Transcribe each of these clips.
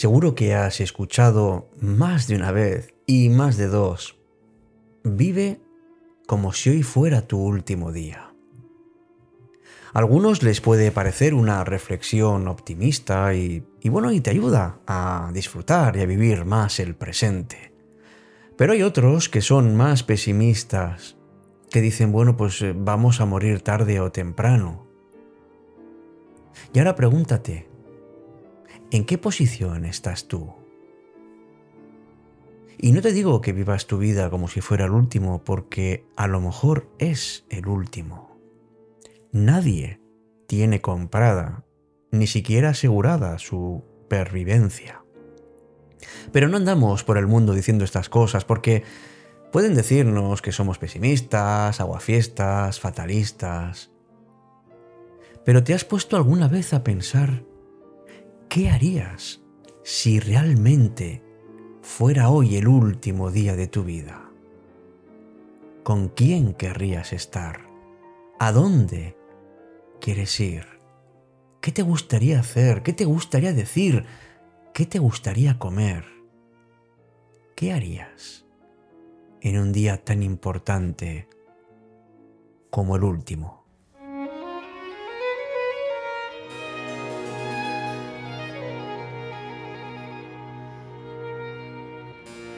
Seguro que has escuchado más de una vez y más de dos. Vive como si hoy fuera tu último día. A algunos les puede parecer una reflexión optimista y, bueno, y te ayuda a disfrutar y a vivir más el presente. Pero hay otros que son más pesimistas, que dicen, bueno, pues eh, vamos a morir tarde o temprano. Y ahora pregúntate, ¿en qué posición estás tú? Y no te digo que vivas tu vida como si fuera el último, porque a lo mejor es el último. Nadie tiene comprada, ni siquiera asegurada su pervivencia. Pero no andamos por el mundo diciendo estas cosas, porque pueden decirnos que somos pesimistas, aguafiestas, fatalistas. Pero ¿te has puesto alguna vez a pensar qué harías si realmente fuera hoy el último día de tu vida? ¿Con quién querrías estar? ¿A dónde quieres ir? ¿Qué te gustaría hacer? ¿Qué te gustaría decir? ¿Qué te gustaría comer? ¿Qué harías en un día tan importante como el último?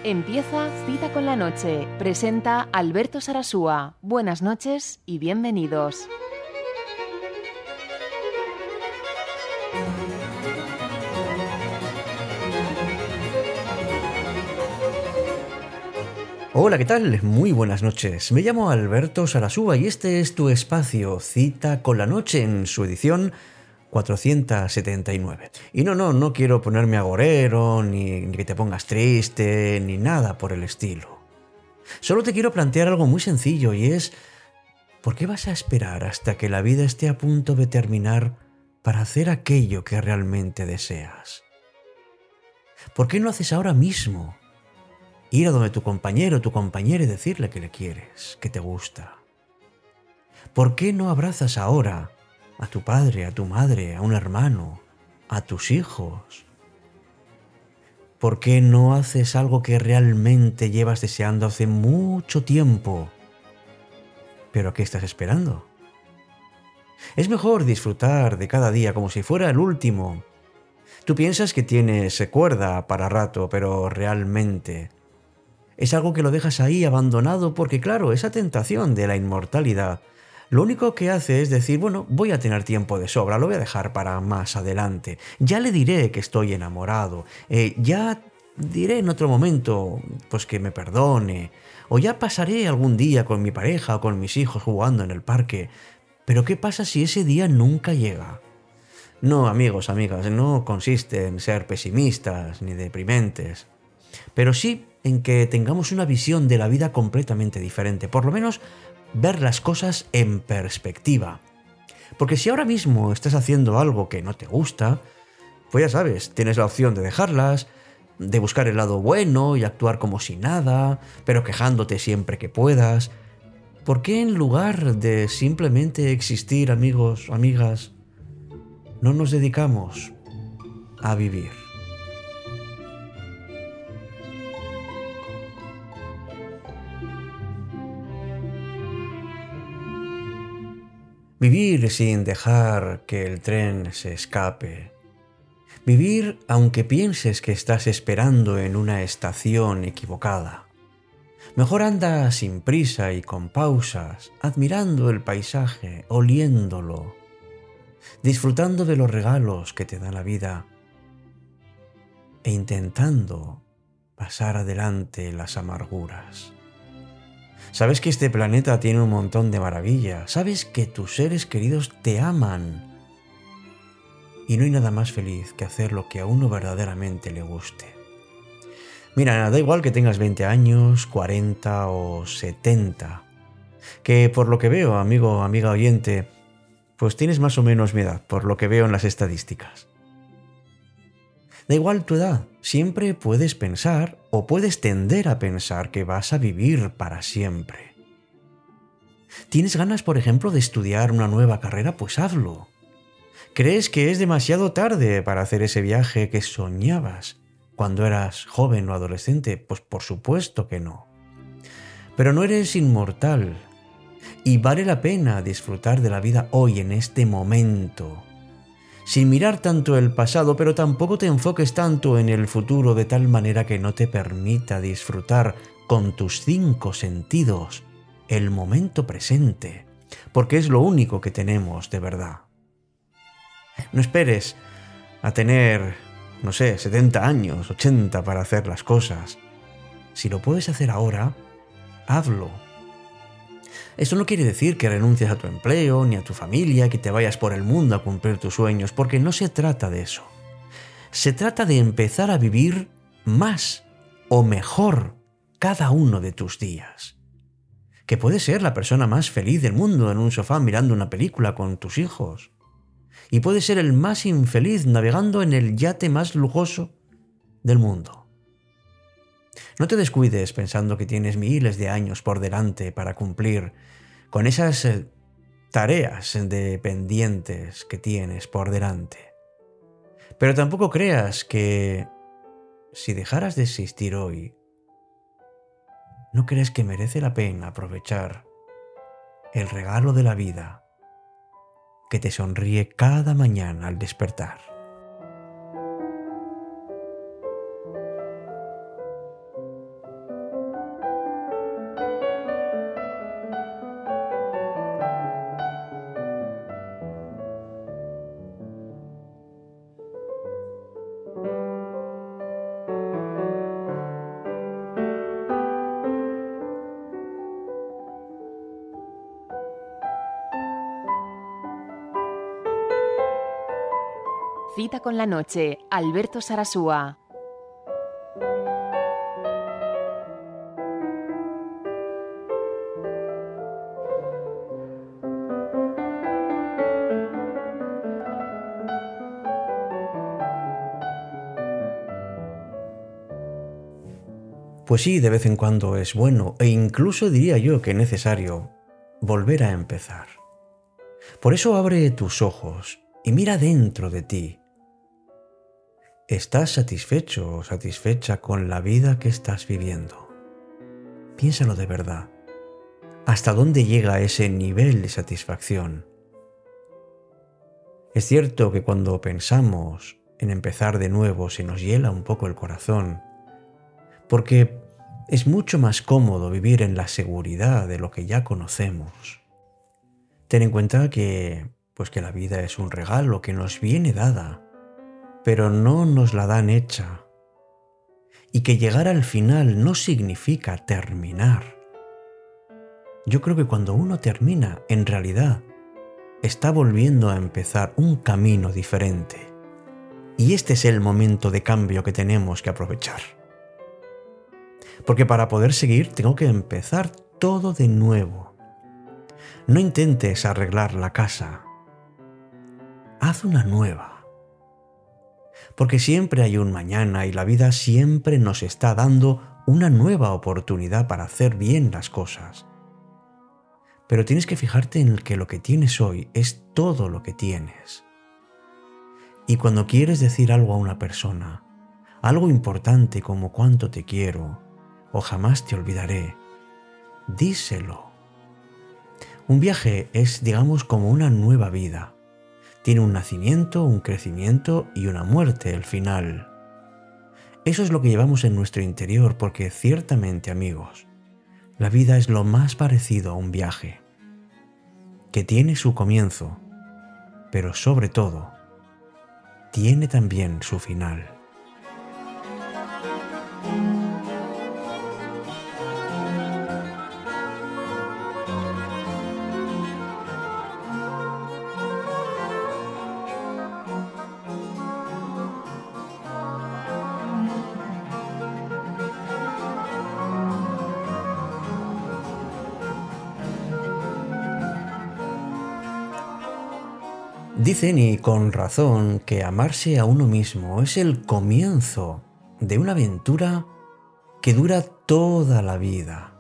Empieza Cita con la Noche. Presenta Alberto Sarasúa. Buenas noches y bienvenidos. Hola, ¿qué tal? Muy buenas noches. Me llamo Alberto Sarasúa y este es tu espacio Cita con la Noche en su edición 479. Y no, no, no quiero ponerme agorero, ni, ni que te pongas triste, ni nada por el estilo. Solo te quiero plantear algo muy sencillo y es, ¿por qué vas a esperar hasta que la vida esté a punto de terminar para hacer aquello que realmente deseas? ¿Por qué no haces ahora mismo? Ir a donde tu compañero o tu compañera y decirle que le quieres, que te gusta. ¿Por qué no abrazas ahora a tu padre, a tu madre, a un hermano, a tus hijos? ¿Por qué no haces algo que realmente llevas deseando hace mucho tiempo? ¿Pero qué estás esperando? Es mejor disfrutar de cada día como si fuera el último. Tú piensas que tienes cuerda para rato, pero realmente es algo que lo dejas ahí abandonado porque claro, esa tentación de la inmortalidad lo único que hace es decir, bueno, voy a tener tiempo de sobra, lo voy a dejar para más adelante. Ya le diré que estoy enamorado, eh, ya diré en otro momento, pues que me perdone, o ya pasaré algún día con mi pareja o con mis hijos jugando en el parque. Pero ¿qué pasa si ese día nunca llega? No, amigos, amigas, no consiste en ser pesimistas ni deprimentes, pero sí en que tengamos una visión de la vida completamente diferente, por lo menos ver las cosas en perspectiva. Porque si ahora mismo estás haciendo algo que no te gusta, pues ya sabes, tienes la opción de dejarlas, de buscar el lado bueno y actuar como si nada, pero quejándote siempre que puedas. ¿Por qué en lugar de simplemente existir, amigos, amigas, no nos dedicamos a vivir? Vivir sin dejar que el tren se escape. Vivir aunque pienses que estás esperando en una estación equivocada. Mejor anda sin prisa y con pausas, admirando el paisaje, oliéndolo, disfrutando de los regalos que te da la vida e intentando pasar adelante las amarguras. Sabes que este planeta tiene un montón de maravillas. Sabes que tus seres queridos te aman. Y no hay nada más feliz que hacer lo que a uno verdaderamente le guste. Mira, da igual que tengas 20 años, 40 o 70. Que por lo que veo, amigo, amiga oyente, pues tienes más o menos mi edad, por lo que veo en las estadísticas. Da igual tu edad, siempre puedes pensar o puedes tender a pensar que vas a vivir para siempre. ¿Tienes ganas, por ejemplo, de estudiar una nueva carrera? Pues hazlo. ¿Crees que es demasiado tarde para hacer ese viaje que soñabas cuando eras joven o adolescente? Pues por supuesto que no. Pero no eres inmortal y vale la pena disfrutar de la vida hoy, en este momento, sin mirar tanto el pasado, pero tampoco te enfoques tanto en el futuro de tal manera que no te permita disfrutar con tus cinco sentidos el momento presente, porque es lo único que tenemos de verdad. No esperes a tener, no sé, 70 años, 80 para hacer las cosas. Si lo puedes hacer ahora, hazlo. Esto no quiere decir que renuncies a tu empleo, ni a tu familia, que te vayas por el mundo a cumplir tus sueños, porque no se trata de eso. Se trata de empezar a vivir más o mejor cada uno de tus días. Que puedes ser la persona más feliz del mundo en un sofá mirando una película con tus hijos. Y puedes ser el más infeliz navegando en el yate más lujoso del mundo. No te descuides pensando que tienes miles de años por delante para cumplir con esas eh, tareas dependientes que tienes por delante. Pero tampoco creas que si dejaras de existir hoy, ¿no crees que merece la pena aprovechar el regalo de la vida que te sonríe cada mañana al despertar? Con la noche, Alberto Sarasúa. Pues sí, de vez en cuando es bueno e incluso diría yo que necesario volver a empezar. Por eso abre tus ojos y mira dentro de ti ¿Estás satisfecho o satisfecha con la vida que estás viviendo? Piénsalo de verdad. ¿Hasta dónde llega ese nivel de satisfacción? Es cierto que cuando pensamos en empezar de nuevo se nos hiela un poco el corazón, porque es mucho más cómodo vivir en la seguridad de lo que ya conocemos. Ten en cuenta que pues que la vida es un regalo que nos viene dada pero no nos la dan hecha. Y que llegar al final no significa terminar. Yo creo que cuando uno termina, en realidad, está volviendo a empezar un camino diferente. Y este es el momento de cambio que tenemos que aprovechar. Porque para poder seguir tengo que empezar todo de nuevo. No intentes arreglar la casa. Haz una nueva porque siempre hay un mañana y la vida siempre nos está dando una nueva oportunidad para hacer bien las cosas. Pero tienes que fijarte en que lo que tienes hoy es todo lo que tienes. Y cuando quieres decir algo a una persona, algo importante como cuánto te quiero o jamás te olvidaré, díselo. Un viaje es, digamos, como una nueva vida tiene un nacimiento, un crecimiento y una muerte al final. Eso es lo que llevamos en nuestro interior porque ciertamente amigos, la vida es lo más parecido a un viaje, que tiene su comienzo, pero sobre todo, tiene también su final. Dicen y con razón que amarse a uno mismo es el comienzo de una aventura que dura toda la vida.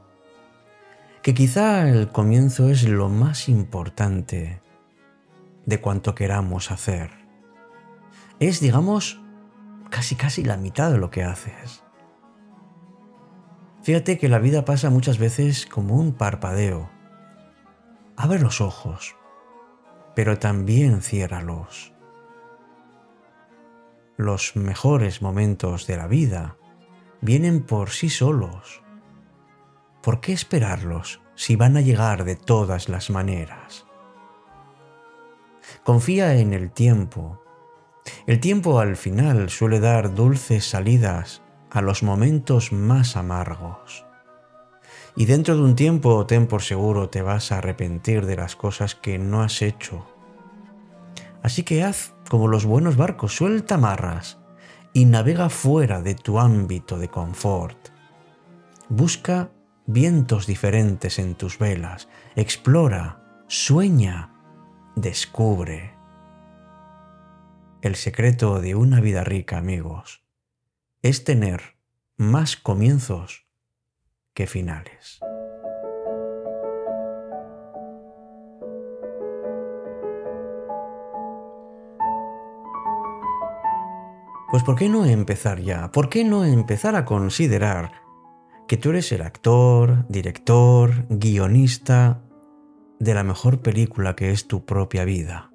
Que quizá el comienzo es lo más importante, de cuanto queramos hacer. Es, digamos, casi casi la mitad de lo que haces. Fíjate que la vida pasa muchas veces como un parpadeo. Abre los ojos, pero también ciérralos. Los mejores momentos de la vida vienen por sí solos. ¿Por qué esperarlos si van a llegar de todas las maneras? Confía en el tiempo. El tiempo al final suele dar dulces salidas a los momentos más amargos. Y dentro de un tiempo, ten por seguro, te vas a arrepentir de las cosas que no has hecho. Así que haz como los buenos barcos, suelta amarras y navega fuera de tu ámbito de confort. Busca vientos diferentes en tus velas, explora, sueña, descubre. El secreto de una vida rica, amigos, es tener más comienzos que finales. Pues ¿por qué no empezar ya? ¿Por qué no empezar a considerar que tú eres el actor, director, guionista de la mejor película que es tu propia vida?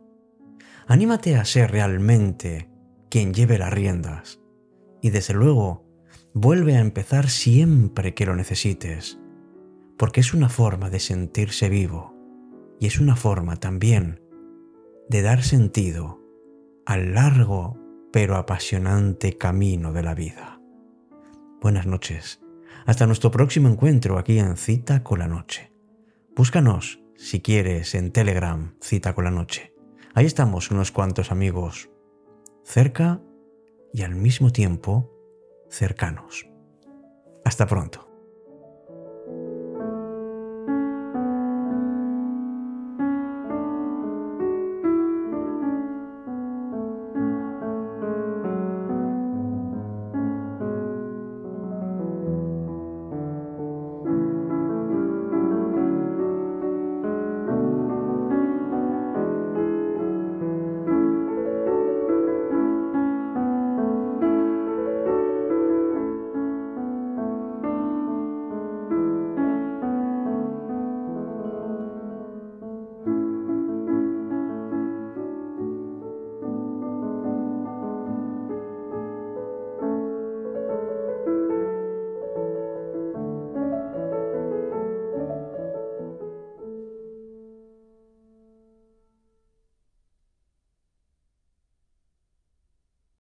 Anímate a ser realmente quien lleve las riendas y desde luego vuelve a empezar siempre que lo necesites, porque es una forma de sentirse vivo y es una forma también de dar sentido al largo pero apasionante camino de la vida. Buenas noches. Hasta nuestro próximo encuentro aquí en Cita con la Noche. Búscanos, si quieres, en Telegram, Cita con la Noche. Ahí estamos unos cuantos amigos, cerca y al mismo tiempo cercanos. Hasta pronto.